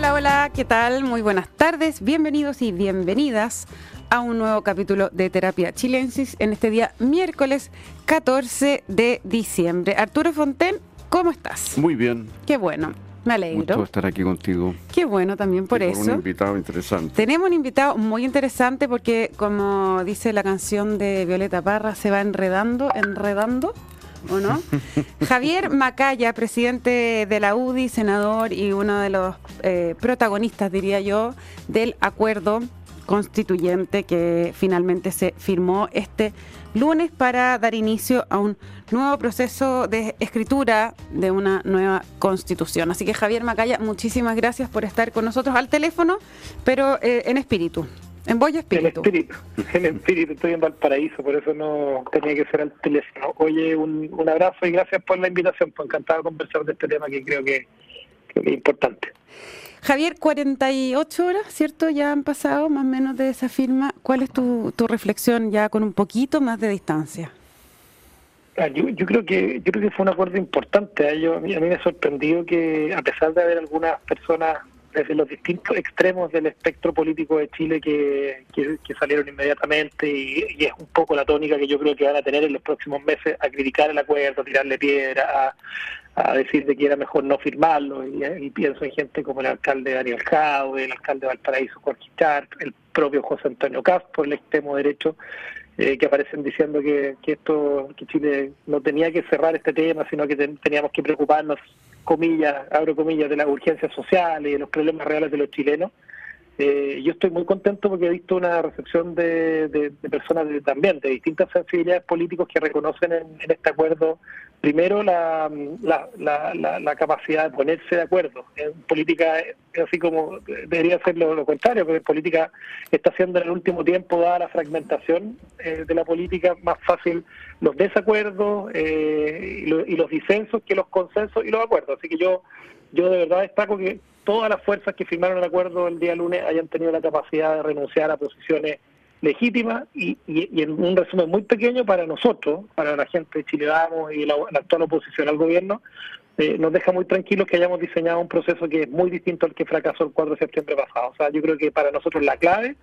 Hola, hola, ¿qué tal? Muy buenas tardes, bienvenidos y bienvenidas a un nuevo capítulo de Terapia Chilensis en este día miércoles 14 de diciembre. Arturo Fonten, ¿cómo estás? Muy bien. Qué bueno. Me alegro. Gusto estar aquí contigo. Qué bueno también por eso. un invitado interesante. Tenemos un invitado muy interesante porque, como dice la canción de Violeta Parra, se va enredando, enredando. ¿O no? Javier Macaya, presidente de la UDI, senador y uno de los eh, protagonistas, diría yo, del acuerdo constituyente que finalmente se firmó este lunes para dar inicio a un nuevo proceso de escritura de una nueva constitución. Así que Javier Macaya, muchísimas gracias por estar con nosotros al teléfono, pero eh, en espíritu. En y espíritu. En espíritu, en espíritu, estoy en Valparaíso, por eso no tenía que ser al teléfono. Oye, un, un abrazo y gracias por la invitación, pues encantado de conversar de este tema que creo que, que es importante. Javier, 48 horas, ¿cierto? Ya han pasado más o menos de esa firma. ¿Cuál es tu, tu reflexión ya con un poquito más de distancia? Ah, yo, yo creo que yo creo que fue un acuerdo importante. ¿eh? Yo, a, mí, me sorprendido que, a pesar de haber algunas personas desde los distintos extremos del espectro político de Chile que, salieron inmediatamente y, es un poco la tónica que yo creo que van a tener en los próximos meses a criticar el acuerdo, a tirarle piedra, a, decir de que era mejor no firmarlo y, y, pienso en gente como el alcalde Daniel Jau, el alcalde de Valparaíso Jorge Chart, el propio José Antonio Castro, el extremo derecho eh, que aparecen diciendo que, que esto que Chile no tenía que cerrar este tema sino que ten, teníamos que preocuparnos comillas, abro comillas, de las urgencias sociales y de los problemas reales de los chilenos. Eh, yo estoy muy contento porque he visto una recepción de, de, personas de, también de distintas sensibilidades políticos que reconocen en, en este acuerdo, primero, la, la, la, la, capacidad de ponerse de acuerdo. En política, así como debería ser lo, contrario, porque en política está siendo en el último tiempo, dada la fragmentación eh, de la política, más fácil los desacuerdos eh, y, lo, y, los disensos que los consensos y los acuerdos. Así que yo, yo de verdad destaco que todas las fuerzas que firmaron el acuerdo el día lunes hayan tenido la capacidad de renunciar a posiciones legítimas y, y, en un resumen muy pequeño para nosotros, para la gente de y la, la actual oposición al gobierno, eh, nos deja muy tranquilos que hayamos diseñado un proceso que es muy distinto al que fracasó el 4 de septiembre pasado. O sea, yo creo que para nosotros la clave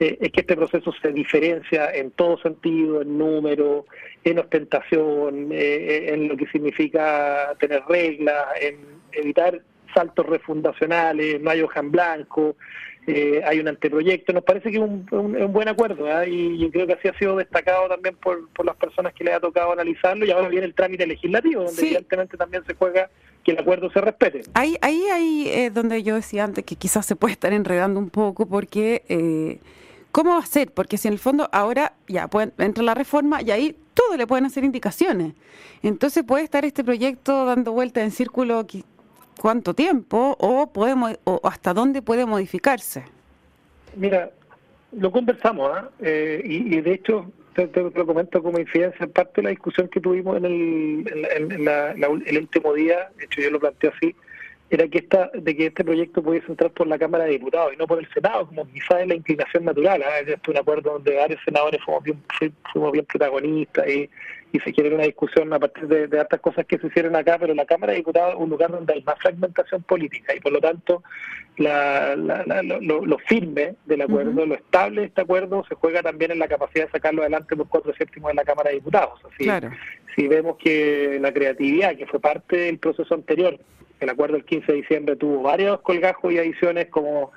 eh, es que este proceso se diferencia en todo sentido, en número, en ostentación, eh, en lo que significa tener reglas, en evitar saltos refundacionales, no hay hoja en blanco, eh, hay un anteproyecto. Nos parece que es un, un, un buen acuerdo ¿eh? y yo creo que así ha sido destacado también por, por las personas que les ha tocado analizarlo y ahora viene el trámite legislativo, donde sí. evidentemente también se juega que el acuerdo se respete. Ahí, ahí, ahí es donde yo decía antes que quizás se puede estar enredando un poco porque... Eh, ¿Cómo va a ser? Porque si en el fondo ahora ya pueden, entra la reforma y ahí todo le pueden hacer indicaciones. Entonces puede estar este proyecto dando vuelta en círculo cuánto tiempo o, podemos, o hasta dónde puede modificarse? Mira, lo conversamos ¿eh? Eh, y, de hecho te, lo comento como incidencia, parte de la discusión que tuvimos en el, en, en la, la, el último día, de hecho yo lo planteo así, era que esta, de que este proyecto pudiese entrar por la Cámara de Diputados y no por el Senado, como quizás es la inclinación natural. Este es un acuerdo donde varios senadores fuimos bien, fuimos bien protagonistas y, y se quiere una discusión a partir de, de hartas cosas que se hicieron acá, pero la Cámara de Diputados es un lugar donde hay más fragmentación política y por lo tanto la, la, la, lo, lo, firme del acuerdo, uh -huh. lo estable de este acuerdo se juega también en la capacidad de sacarlo adelante por cuatro séptimos de la Cámara de Diputados. Así, claro. Si vemos que la creatividad, que fue parte del proceso anterior, el acuerdo del 15 de diciembre tuvo varios colgajos y adiciones como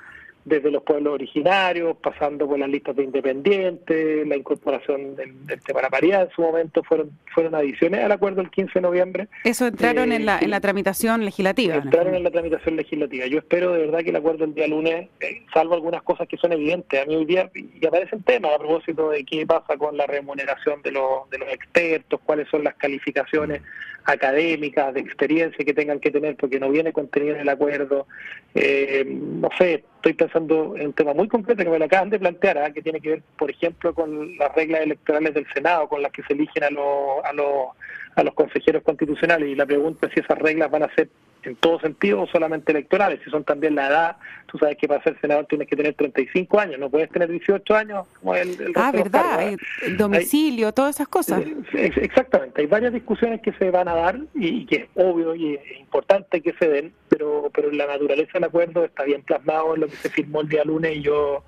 desde los pueblos originarios, pasando por las listas de independientes, la incorporación del, del tema de la paridad en su momento, fueron fueron adiciones al acuerdo del 15 de noviembre. Eso entraron eh, en, la, en la tramitación legislativa. Entraron ¿no? en la tramitación legislativa. Yo espero de verdad que el acuerdo del día lunes, eh, salvo algunas cosas que son evidentes, a mí hoy día, y aparecen temas a propósito de qué pasa con la remuneración de los, de los expertos, cuáles son las calificaciones académicas, de experiencia que tengan que tener, porque no viene contenido en el acuerdo. Eh, no sé, estoy pensando en un tema muy concreto que me lo acaban de plantear, ¿eh? que tiene que ver, por ejemplo, con las reglas electorales del Senado, con las que se eligen a los, a los, a los consejeros constitucionales. Y la pregunta es si esas reglas van a ser en todo sentido o solamente electorales, si son también la edad, tú sabes que para ser senador tienes que tener 35 años, no puedes tener 18 años como el, el Ah, verdad, el domicilio, todas esas cosas. Eh, exactamente, hay varias discusiones que se van a dar y, que es obvio y es importante que se den, pero, pero la naturaleza del acuerdo está bien plasmado en lo que se firmó el día lunes y yo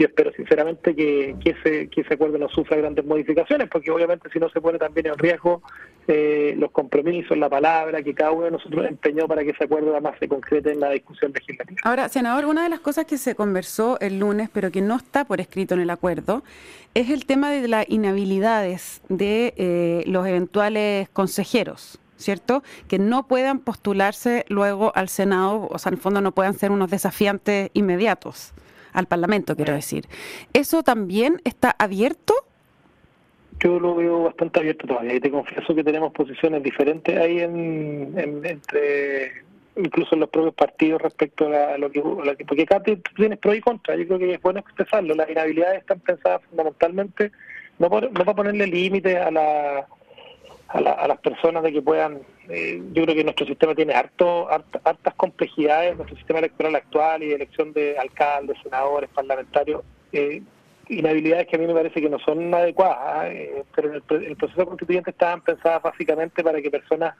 y espero sinceramente que, que, ese, que ese acuerdo no sufra grandes modificaciones, porque obviamente si no se pone también en riesgo eh, los compromisos, la palabra que cada uno de nosotros empeñó para que ese acuerdo además se concrete en la discusión legislativa. Ahora, senador, una de las cosas que se conversó el lunes, pero que no está por escrito en el acuerdo, es el tema de las inhabilidades de eh, los eventuales consejeros. ¿cierto? Que no puedan postularse luego al Senado, o sea, en el fondo no puedan ser unos desafiantes inmediatos al Parlamento, quiero decir. ¿Eso también está abierto? Yo lo veo bastante abierto todavía y te confieso que tenemos posiciones diferentes ahí en, entre incluso en los propios partidos respecto a, lo, que, porque acá tienes pro y contra, yo creo que es bueno expresarlo, las inhabilidades están pensadas fundamentalmente no, por, no para ponerle límites a la a, las personas de que puedan, eh, yo creo que nuestro sistema tiene harto, hartas complejidades, nuestro sistema electoral actual y de elección de alcaldes, senadores, parlamentarios, eh, inhabilidades que a mí me parece que no son adecuadas, eh, pero en el, proceso constituyente estaban pensadas básicamente para que personas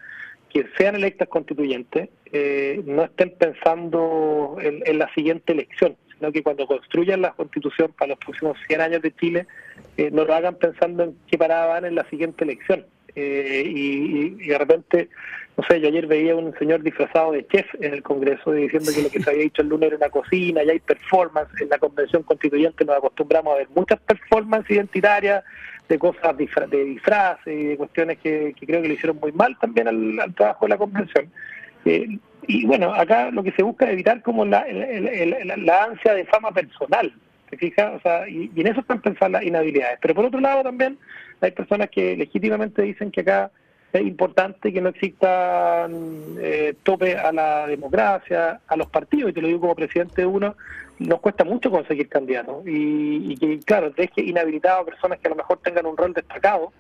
que sean electas constituyentes eh, no estén pensando en, en, la siguiente elección, sino que cuando construyan la constitución para los próximos 100 años de Chile, no lo hagan pensando en qué parada van en la siguiente elección. Eh, y, de repente, no sé, yo ayer veía un señor disfrazado de chef en el Congreso diciendo que lo que se había dicho el lunes era una cocina, y hay performance, en la Convención Constituyente nos acostumbramos a ver muchas performances identitarias de cosas de disfraces y de cuestiones que, creo que le hicieron muy mal también al, trabajo de la Convención. Eh, y bueno, acá lo que se busca es evitar como la, la ansia de fama personal, ¿te fijas? O sea, y, en eso están pensadas las inhabilidades. Pero por otro lado también hay personas que legítimamente dicen que acá es importante que no existan eh, tope a la democracia, a los partidos, y te lo digo como presidente de uno, nos cuesta mucho conseguir candidatos. Y, que, claro, deje inhabilitado a personas que a lo mejor tengan un rol destacado.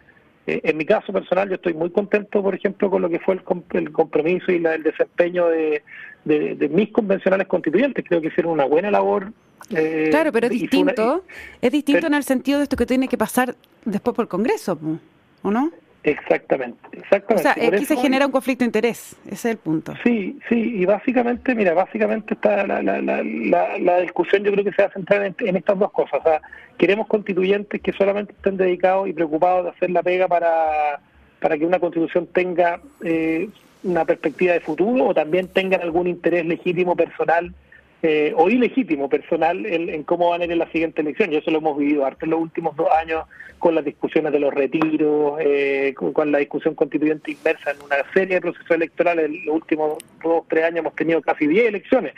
Eh, en mi caso personal, yo estoy muy contento, por ejemplo, con lo que fue el, compromiso y el desempeño de, de, mis convencionales constituyentes. Creo que hicieron una buena labor eh, claro, pero es distinto. es distinto en el sentido de esto que tiene que pasar después por el Congreso, ¿o no? Exactamente, exactamente. O sea, aquí se genera un conflicto de interés, ese es el punto. Sí, sí, y básicamente, mira, básicamente está la, la, la, discusión yo creo que se va a centrar en, estas dos cosas. O sea, queremos constituyentes que solamente estén dedicados y preocupados de hacer la pega para, para que una constitución tenga eh, una perspectiva de futuro o también tengan algún interés legítimo personal eh, o ilegítimo personal en, cómo van a ir en la siguiente elección. Y eso lo hemos vivido harto los últimos dos años con las discusiones de los retiros, eh, con, la discusión constituyente inmersa en una serie de procesos electorales. En los últimos dos tres años hemos tenido casi diez elecciones.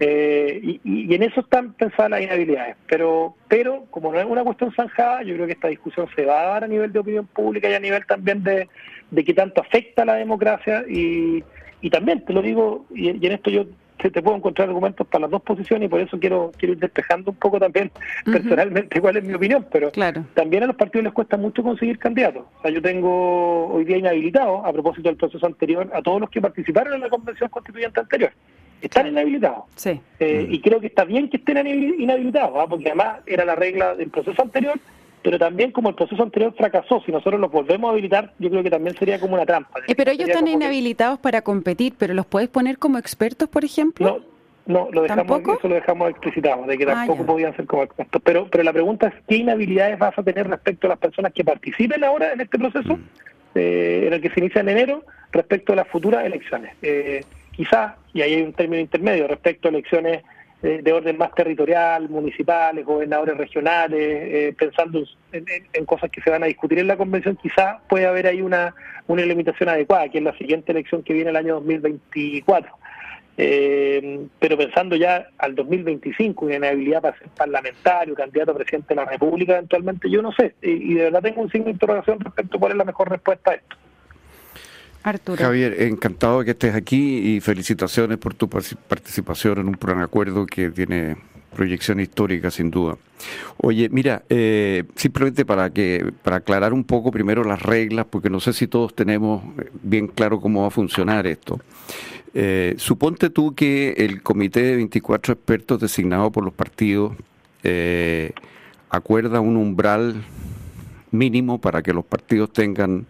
Eh, y, en eso están pensadas las inhabilidades. Pero, pero como no es una cuestión zanjada, yo creo que esta discusión se va a dar a nivel de opinión pública y a nivel también de, de qué tanto afecta a la democracia. Y, y también te lo digo, y en esto yo te, puedo encontrar argumentos para las dos posiciones y por eso quiero quiero ir despejando un poco también personalmente cuál es mi opinión, pero también a los partidos les cuesta mucho conseguir candidatos. O sea, yo tengo hoy día inhabilitado, a propósito del proceso anterior, a todos los que participaron en la convención constituyente anterior. Están inhabilitados. Sí. Eh, y creo que está bien que estén inhabilitados, ¿ah? porque además era la regla del proceso anterior pero también como el proceso anterior fracasó, si nosotros los volvemos a habilitar, yo creo que también sería como una trampa. Eh, pero ellos están inhabilitados para competir, pero ¿los puedes poner como expertos, por ejemplo? No, no lo dejamos, eso lo dejamos explicitado, de que ah, tampoco podían ser como expertos. Pero, pero la pregunta es, ¿qué inhabilidades vas a tener respecto a las personas que participen ahora en este proceso, mm. eh, en el que se inicia en enero, respecto a las futuras elecciones? Eh, quizás, y ahí hay un término intermedio, respecto a elecciones de orden más territorial, municipales, gobernadores regionales, eh, pensando en, cosas que se van a discutir en la convención, quizá puede haber ahí una, una limitación adecuada, que es la siguiente elección que viene el año 2024. Eh, pero pensando ya al 2025 en habilidad para ser parlamentario, candidato a presidente de la República, eventualmente yo no sé, y, y de verdad tengo un signo de interrogación respecto a cuál es la mejor respuesta a esto. Javier, encantado que estés aquí y felicitaciones por tu participación en un plan acuerdo que tiene proyección histórica sin duda. Oye, mira, eh, simplemente para que para aclarar un poco primero las reglas, porque no sé si todos tenemos bien claro cómo va a funcionar esto. Eh, suponte tú que el comité de 24 expertos designado por los partidos eh, acuerda un umbral mínimo para que los partidos tengan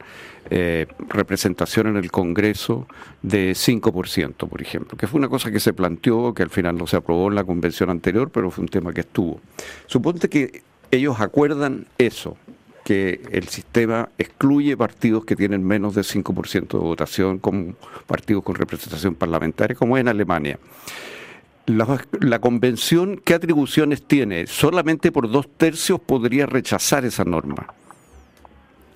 eh, representación en el Congreso de 5%, por ejemplo, que fue una cosa que se planteó, que al final no se aprobó en la convención anterior, pero fue un tema que estuvo. Suponte que ellos acuerdan eso, que el sistema excluye partidos que tienen menos de 5% de votación como partidos con representación parlamentaria, como en Alemania. La, la, convención, ¿qué atribuciones tiene? Solamente por dos tercios podría rechazar esa norma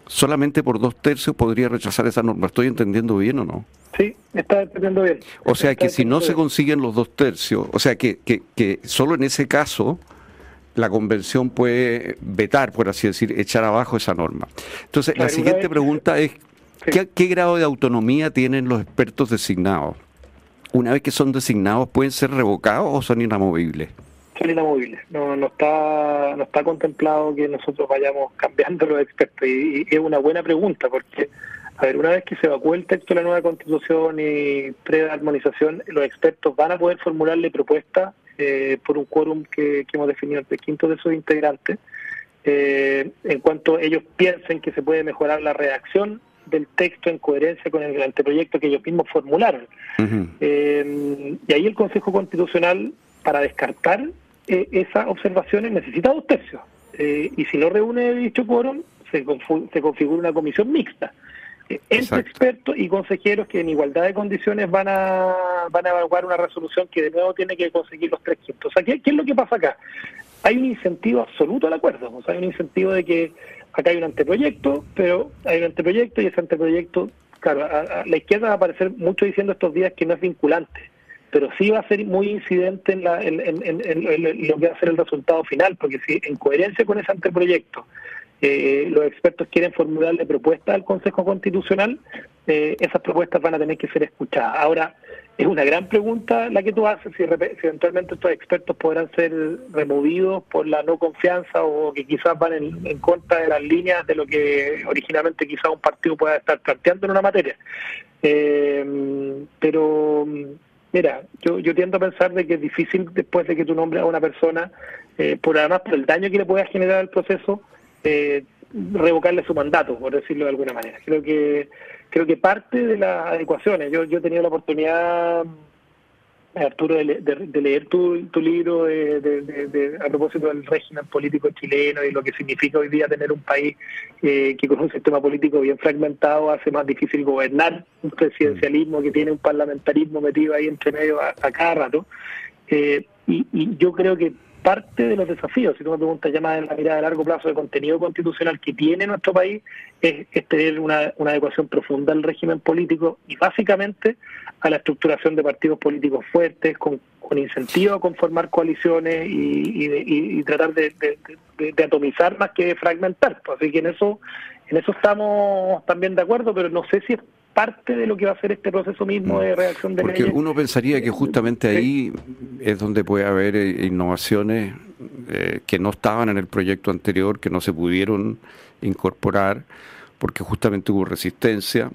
solamente por dos tercios podría rechazar esa norma. ¿Estoy entendiendo bien o no? Sí, está entendiendo bien. O sea que si no se consiguen los dos tercios, o sea que, que, que solo en ese caso la convención puede vetar, por así decir, echar abajo esa norma. Entonces, la siguiente pregunta es, ¿qué, ¿qué grado de autonomía tienen los expertos designados? Una vez que son designados, ¿pueden ser revocados o son inamovibles? No, no está no está contemplado que nosotros vayamos cambiando los expertos. Y, es una buena pregunta porque, a ver, una vez que se evacúe el texto de la nueva constitución y pre-armonización, los expertos van a poder formularle propuestas eh, por un quórum que, hemos definido entre quinto de sus integrantes. Eh, en cuanto ellos piensen que se puede mejorar la redacción del texto en coherencia con el anteproyecto que ellos mismos formularon. Eh, y ahí el Consejo Constitucional, para descartar eh, esas observaciones necesita dos tercios. Eh, y si no reúne dicho quórum, se, se configura una comisión mixta eh, entre expertos y consejeros que en igualdad de condiciones van a van a evaluar una resolución que de nuevo tiene que conseguir los tres quintos. O sea, ¿qué, es lo que pasa acá? Hay un incentivo absoluto al acuerdo, o sea, hay un incentivo de que acá hay un anteproyecto, pero hay un anteproyecto y ese anteproyecto, claro, a la izquierda va a aparecer mucho diciendo estos días que no es vinculante pero sí va a ser muy incidente en, la, en, lo que va a ser el resultado final, porque si en coherencia con ese anteproyecto eh, los expertos quieren formularle propuestas al Consejo Constitucional, eh, esas propuestas van a tener que ser escuchadas. Ahora, es una gran pregunta la que tú haces, si, eventualmente estos expertos podrán ser removidos por la no confianza o que quizás van en, contra de las líneas de lo que originalmente quizás un partido pueda estar planteando en una materia. Eh, pero Mira, yo, yo tiendo a pensar de que es difícil después de que tú nombres a una persona, eh, por además por el daño que le pueda generar al proceso, eh, revocarle su mandato, por decirlo de alguna manera. Creo que creo que parte de las adecuaciones, yo, yo he tenido la oportunidad Arturo, de, leer tu, libro de, a propósito del régimen político chileno y lo que significa hoy día tener un país eh, que con un sistema político bien fragmentado hace más difícil gobernar, un presidencialismo que tiene un parlamentarismo metido ahí entre medio a, cada rato. Eh, y, y yo creo que parte de los desafíos, si tú me preguntas ya más en la mirada a largo plazo de contenido constitucional que tiene nuestro país, es, tener una, adecuación profunda al régimen político y básicamente a la estructuración de partidos políticos fuertes, con, con incentivo a conformar coaliciones y, tratar de, atomizar más que de fragmentar. Pues, así que en eso, en eso estamos también de acuerdo, pero no sé si es parte de lo que va a ser este proceso mismo de mm. reacción de Porque uno pensaría que justamente ahí es donde puede haber eh, innovaciones eh, que no estaban en el proyecto anterior, que no se pudieron incorporar, porque justamente hubo resistencia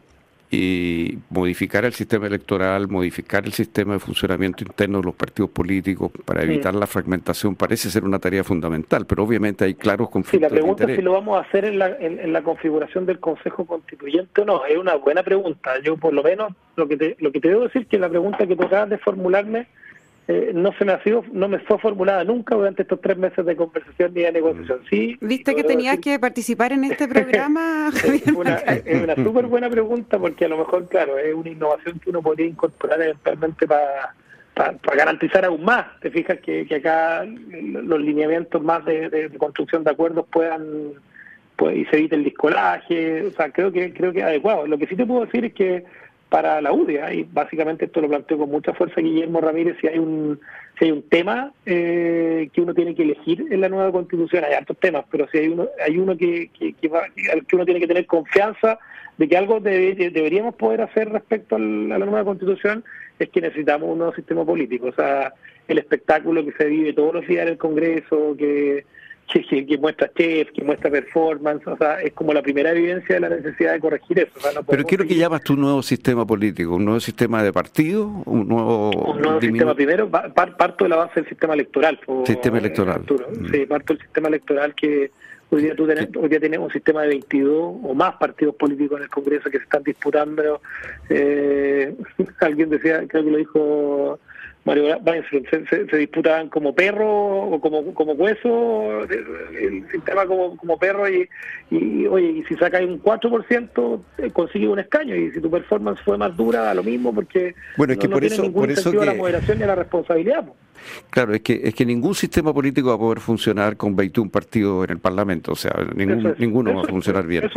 y modificar el sistema electoral, modificar el sistema de funcionamiento interno de los partidos políticos para evitar la fragmentación parece ser una tarea fundamental, pero obviamente hay claros conflictos. Sí, la pregunta es si lo vamos a hacer en la, en, la configuración del Consejo Constituyente o no, es una buena pregunta. Yo por lo menos lo que te, lo que te debo decir que la pregunta que tú acabas de formularme eh, no se me ha sido, no me fue formulada nunca durante estos tres meses de conversación ni de negociación. Sí, ¿Viste que tenías que participar en este programa? es una, es una súper buena pregunta porque a lo mejor, claro, es una innovación que uno podría incorporar eventualmente para para garantizar aún más. Te fijas que, que acá los lineamientos más de, construcción de acuerdos puedan pues, y se evite el discolaje. O sea, creo que creo que es adecuado. Lo que sí te puedo decir es que para la UDIA, y básicamente esto lo planteó con mucha fuerza Guillermo Ramírez, si hay un, si hay un tema eh, que uno tiene que elegir en la nueva constitución, hay altos temas, pero si hay uno, hay uno que, que, que, uno tiene que tener confianza de que algo deberíamos poder hacer respecto a la nueva constitución, es que necesitamos un nuevo sistema político, o sea, el espectáculo que se vive todos los días en el Congreso, que que, muestra chef, que muestra performance, o sea, es como la primera evidencia de la necesidad de corregir eso. Pero quiero que llamas tu nuevo sistema político, un nuevo sistema de partido, un nuevo... Un nuevo sistema, primero parto de la base del sistema electoral. sistema electoral. Mm. Sí, parto del sistema electoral que hoy día, tú hoy día tenemos un sistema de 22 o más partidos políticos en el Congreso que se están disputando. Eh, alguien decía, creo que lo dijo Mario se, se, disputaban como perro o como, como hueso, el sistema como, como perro y, y oye, y si sacas un 4% eh, consigue un escaño y si tu performance fue más dura, lo mismo porque bueno, es que por tiene eso, ningún por eso la moderación ni a la responsabilidad. Claro, es que, es que ningún sistema político va a poder funcionar con 21 partidos en el Parlamento, o sea, ningún, ninguno va a funcionar bien.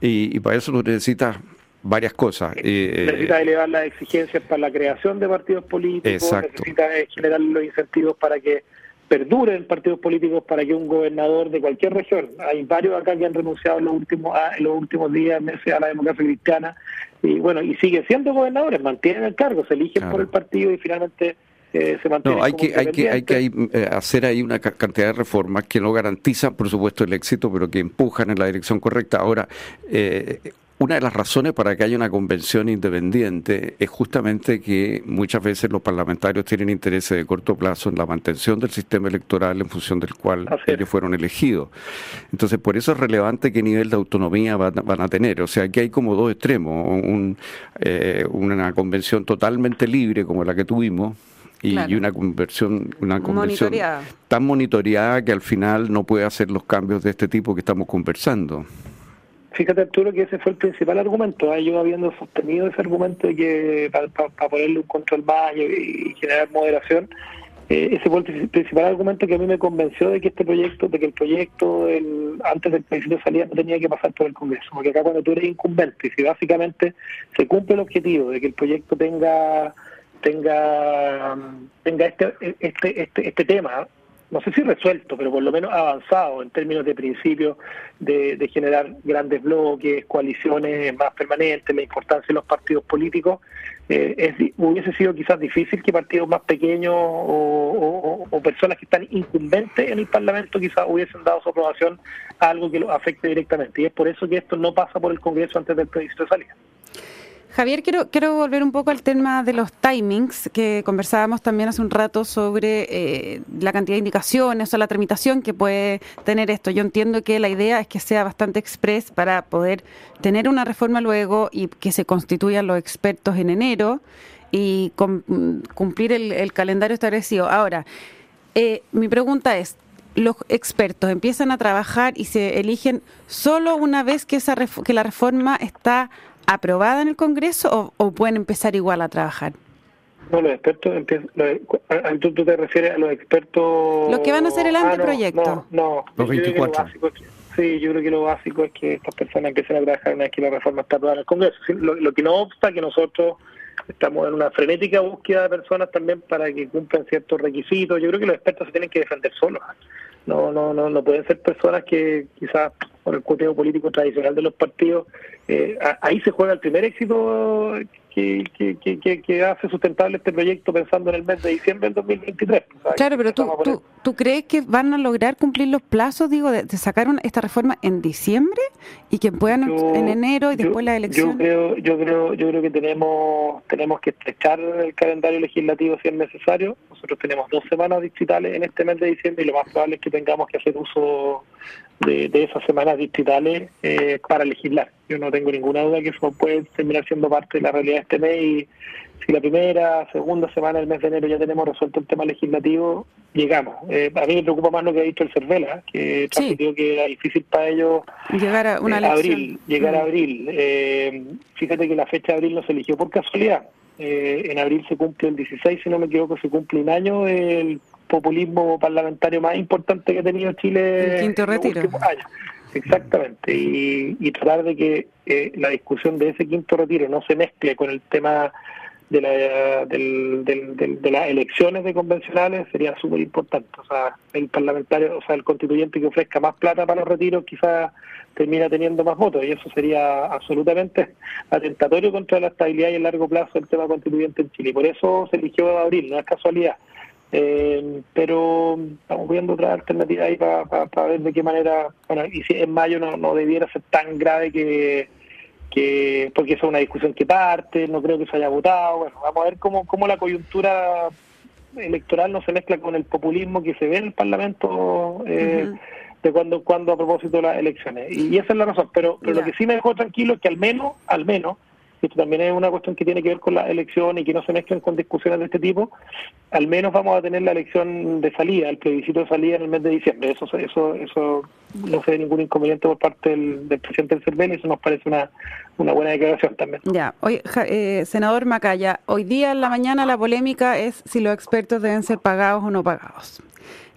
Y, y para eso no necesitas varias cosas. Eh, necesita elevar las exigencias para la creación de partidos políticos, necesita generar los incentivos para que perduren partidos políticos para que un gobernador de cualquier región, hay varios acá que han renunciado en los últimos ah, en los últimos días, meses a la democracia cristiana y bueno, y siguen siendo gobernadores, mantienen el cargo, se eligen por el partido y finalmente eh, se no, hay que, hay que, hay que eh, hacer ahí una cantidad de reformas que no garantizan, por supuesto, el éxito, pero que empujan en la dirección correcta. Ahora, eh, una de las razones para que haya una convención independiente es justamente que muchas veces los parlamentarios tienen intereses de corto plazo en la mantención del sistema electoral en función del cual ellos fueron elegidos. Entonces, por eso es relevante qué nivel de autonomía van, a tener. O sea, aquí hay como dos extremos. Eh, una convención totalmente libre como la que tuvimos, y, una conversión, una convención tan monitoreada que al final no puede hacer los cambios de este tipo que estamos conversando. Fíjate Arturo que ese fue el principal argumento, ¿eh? yo habiendo sostenido ese argumento de que para, ponerle un control más y, generar moderación, eh, ese fue el principal argumento que a mí me convenció de que este proyecto, de que el proyecto el, antes del principio de salida no tenía que pasar por el Congreso, porque acá cuando tú eres incumbente, y si básicamente se cumple el objetivo de que el proyecto tenga tenga tenga este este este, este tema no sé si resuelto, pero por lo menos avanzado en términos de principio de, generar grandes bloques, coaliciones más permanentes, la importancia de los partidos políticos, eh, hubiese sido quizás difícil que partidos más pequeños o, personas que están incumbentes en el Parlamento quizás hubiesen dado su aprobación a algo que lo afecte directamente. Y es por eso que esto no pasa por el Congreso antes del plebiscito de salida. Javier, quiero, quiero volver un poco al tema de los timings, que conversábamos también hace un rato sobre eh, la cantidad de indicaciones o la tramitación que puede tener esto. Yo entiendo que la idea es que sea bastante express para poder tener una reforma luego y que se constituyan los expertos en enero y cumplir el, calendario establecido. Ahora, eh, mi pregunta es, los expertos empiezan a trabajar y se eligen solo una vez que, esa que la reforma está aprobada en el Congreso o, pueden empezar igual a trabajar? No, los expertos empiezan. ¿tú, te refieres a los expertos. Los que van a hacer el ah, anteproyecto. no, los 24. sí, yo creo que lo básico es que estas personas empiecen a trabajar una vez que la reforma está aprobada en el Congreso. Lo, que no obsta que nosotros estamos en una frenética búsqueda de personas también para que cumplan ciertos requisitos. Yo creo que los expertos se tienen que defender solos. No, no, no, no pueden ser personas que quizás por el contenido político tradicional de los partidos, eh, ahí se juega el primer éxito que, que, que, hace sustentable este proyecto pensando en el mes de diciembre del 2023. Claro, pero tú, tú, tú, crees que van a lograr cumplir los plazos, digo, de, sacar esta reforma en diciembre y que puedan en enero y después la elección? Yo creo, yo creo, yo creo que tenemos tenemos que estrechar el calendario legislativo si es necesario. Nosotros tenemos dos semanas digitales en este mes de diciembre y lo más probable es que tengamos que hacer uso de, esas semanas distritales eh, para legislar. Yo no tengo ninguna duda que eso puede terminar siendo parte de la realidad de este mes y si la primera, segunda semana del mes de enero ya tenemos resuelto el tema legislativo, llegamos. Eh, a mí me preocupa más lo que ha dicho el Cervela, que transmitió que era difícil para ellos llegar a una eh, abril, llegar a mm. abril. fíjate que la fecha de abril no se eligió por casualidad. en abril se cumple el 16, si no me equivoco, se cumple un año el populismo parlamentario más importante que ha tenido Chile en los últimos años. Exactamente, y, tratar de que eh, la discusión de ese quinto retiro no se mezcle con el tema de, la, de las elecciones de convencionales sería súper importante. O sea, el parlamentario, o sea, el constituyente que ofrezca más plata para los retiros quizás termina teniendo más votos y eso sería absolutamente atentatorio contra la estabilidad y el largo plazo del tema constituyente en Chile. Por eso se eligió abril, no es casualidad. Eh, pero estamos viendo otra alternativa ahí para ver de qué manera, bueno, y si en mayo no, no debiera ser tan grave que, que, porque eso es una discusión que parte, no creo que se haya votado, bueno, vamos a ver cómo, cómo la coyuntura electoral no se mezcla con el populismo que se ve en el Parlamento eh, de cuando, cuando a propósito de las elecciones. Y, esa es la razón, pero, pero lo que sí me dejó tranquilo es que al menos, al menos, esto también es una cuestión que tiene que ver con la elección y que no se mezclen con discusiones de este tipo, al menos vamos a tener la elección de salida, el plebiscito de salida en el mes de diciembre. Eso eso eso no se ve ningún inconveniente por parte del, presidente del CERVEL y eso nos parece una, buena declaración también. Ya, hoy, eh, senador Macaya, hoy día en la mañana la polémica es si los expertos deben ser pagados o no pagados.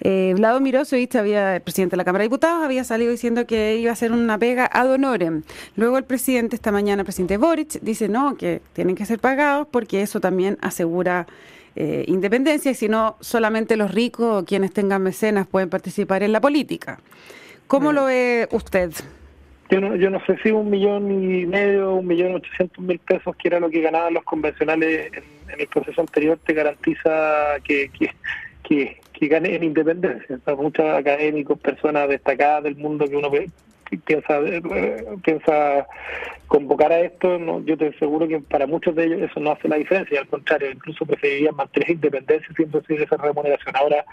Eh, Vlado Mirosevich, había, el presidente de la Cámara de Diputados, había salido diciendo que iba a hacer una pega ad honorem. Luego el presidente, esta mañana, el presidente Boric, dice no, que tienen que ser pagados porque eso también asegura eh, independencia y si no, solamente los ricos o quienes tengan mecenas pueden participar en la política. ¿Cómo lo ve usted? Yo no, yo no sé si un millón y medio, un millón ochocientos mil pesos, que era lo que ganaban los convencionales en, el proceso anterior, te garantiza que, que, que, que gane en independencia. muchos académicos, personas destacadas del mundo que uno piensa eh, piensa convocar a esto, no, yo te aseguro que para muchos de ellos eso no hace la diferencia, al contrario, incluso preferirían mantener independencia sin recibir esa remuneración. Ahora,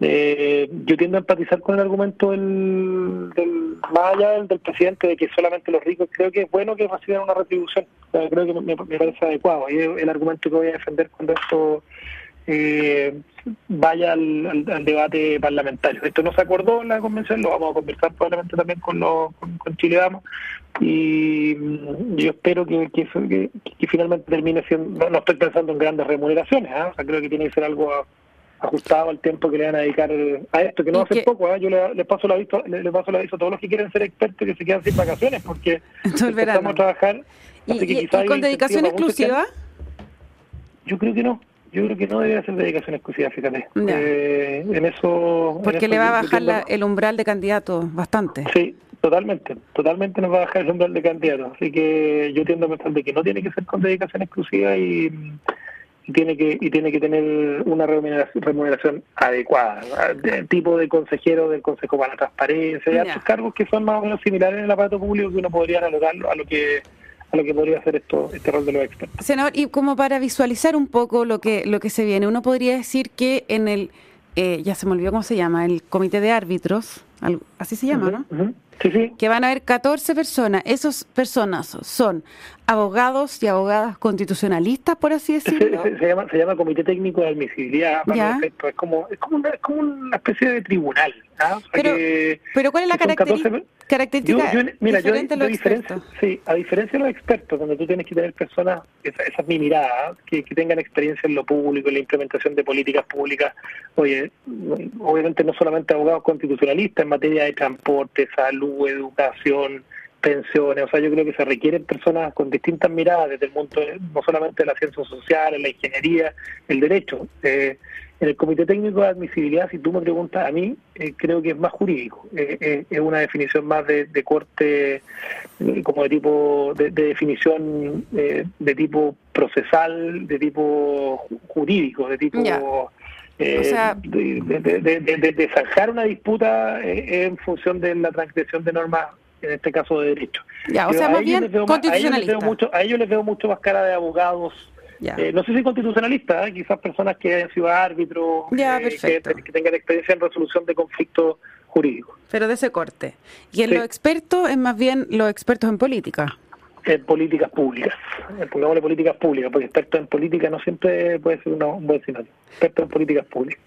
eh, yo tiendo a empatizar con el argumento del, del más allá del, del, presidente de que solamente los ricos, creo que es bueno que reciban una retribución, creo que me, parece adecuado, y el argumento que voy a defender cuando esto eh, vaya al, debate parlamentario. Esto no se acordó en la convención, lo vamos a conversar probablemente también con, los, con, Chile Vamos y yo espero que, que, finalmente termine siendo, no, estoy pensando en grandes remuneraciones, ¿ah? creo que tiene que ser algo ajustado al tiempo que le van a dedicar a esto, que no hace poco, ¿ah? yo le, paso la aviso, le, paso la aviso a todos los que quieren ser expertos que se quedan sin vacaciones porque empezamos a trabajar. ¿Y, con dedicación exclusiva? Yo creo que no. Yo creo que no debe ser dedicación exclusiva, fíjate. Eh, en eso. Porque le va a bajar el umbral de candidatos bastante. Sí, totalmente. Totalmente nos va a bajar el umbral de candidatos. Así que yo tiendo a pensar de que no tiene que ser con dedicación exclusiva y, tiene que y tiene que tener una remuneración, remuneración adecuada. tipo de consejero del Consejo para la Transparencia, y otros cargos que son más o menos similares en el aparato público que uno podría analogarlo a lo que a lo que podría hacer esto, este rol de los expertos. Senador, y como para visualizar un poco lo que, lo que se viene, uno podría decir que en el, eh, ya se me olvidó cómo se llama, el comité de árbitros, así se llama, ¿no? Que van a haber 14 personas. Esas personas son abogados y abogadas constitucionalistas, por así decirlo. Se, llama, se llama Comité Técnico de Admisibilidad. Es como, es como, una, es como una especie de tribunal. ¿ah? pero, pero ¿cuál es la característica? característica mira, yo, diferencia, sí, a diferencia de los expertos, donde tú tienes que tener personas, esa, esa es mi mirada, que, tengan experiencia en lo público, en la implementación de políticas públicas, oye, obviamente no solamente abogados constitucionalistas en materia de transporte, salud, educación, pensiones, o sea, yo creo que se requieren personas con distintas miradas desde el mundo, no solamente de la ciencia social, la ingeniería, el derecho. Eh, en el Comité Técnico de Admisibilidad, si tú me preguntas a mí, eh, creo que es más jurídico. Eh, eh, es una definición más de, corte, como de tipo, de, definición de tipo procesal, de tipo jurídico, de tipo... de, zanjar una disputa en función de la transgresión de normas, en este caso de derecho. Ya, o sea, más bien constitucionalista. a ellos les veo mucho más cara de abogados eh, no sé si constitucionalista, ¿eh? quizás personas que hayan sido árbitros, eh, que, tengan experiencia en resolución de conflictos jurídicos. Pero de ese corte. Y en los expertos es más bien los expertos en política. En políticas públicas, pongámosle políticas públicas, porque expertos en política no siempre puede ser un buen sinónimo. Expertos en políticas públicas.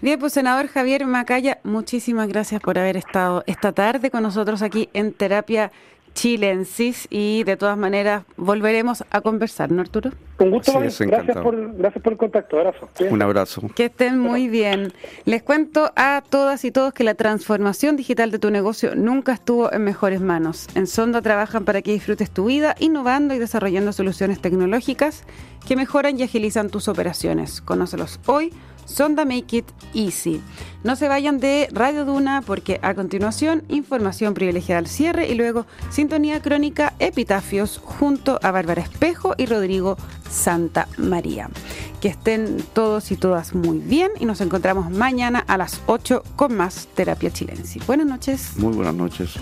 Bien, pues senador Javier Macaya, muchísimas gracias por haber estado esta tarde con nosotros aquí en Terapia chilensis y de todas maneras volveremos a conversar, ¿no Arturo? Con gusto, gracias, por, gracias por el contacto, abrazo. Un abrazo. Que estén muy bien. Les cuento a todas y todos que la transformación digital de tu negocio nunca estuvo en mejores manos. En Sonda trabajan para que disfrutes tu vida, innovando y desarrollando soluciones tecnológicas que mejoran y agilizan tus operaciones. Conócelos hoy Sonda Make It Easy. No se vayan de Radio Duna porque a continuación información privilegiada al cierre y luego sintonía crónica Epitafios junto a Bárbara Espejo y Rodrigo Santa María. Que estén todos y todas muy bien y nos encontramos mañana a las 8 con más Terapia Chilense. Buenas noches. Muy buenas noches.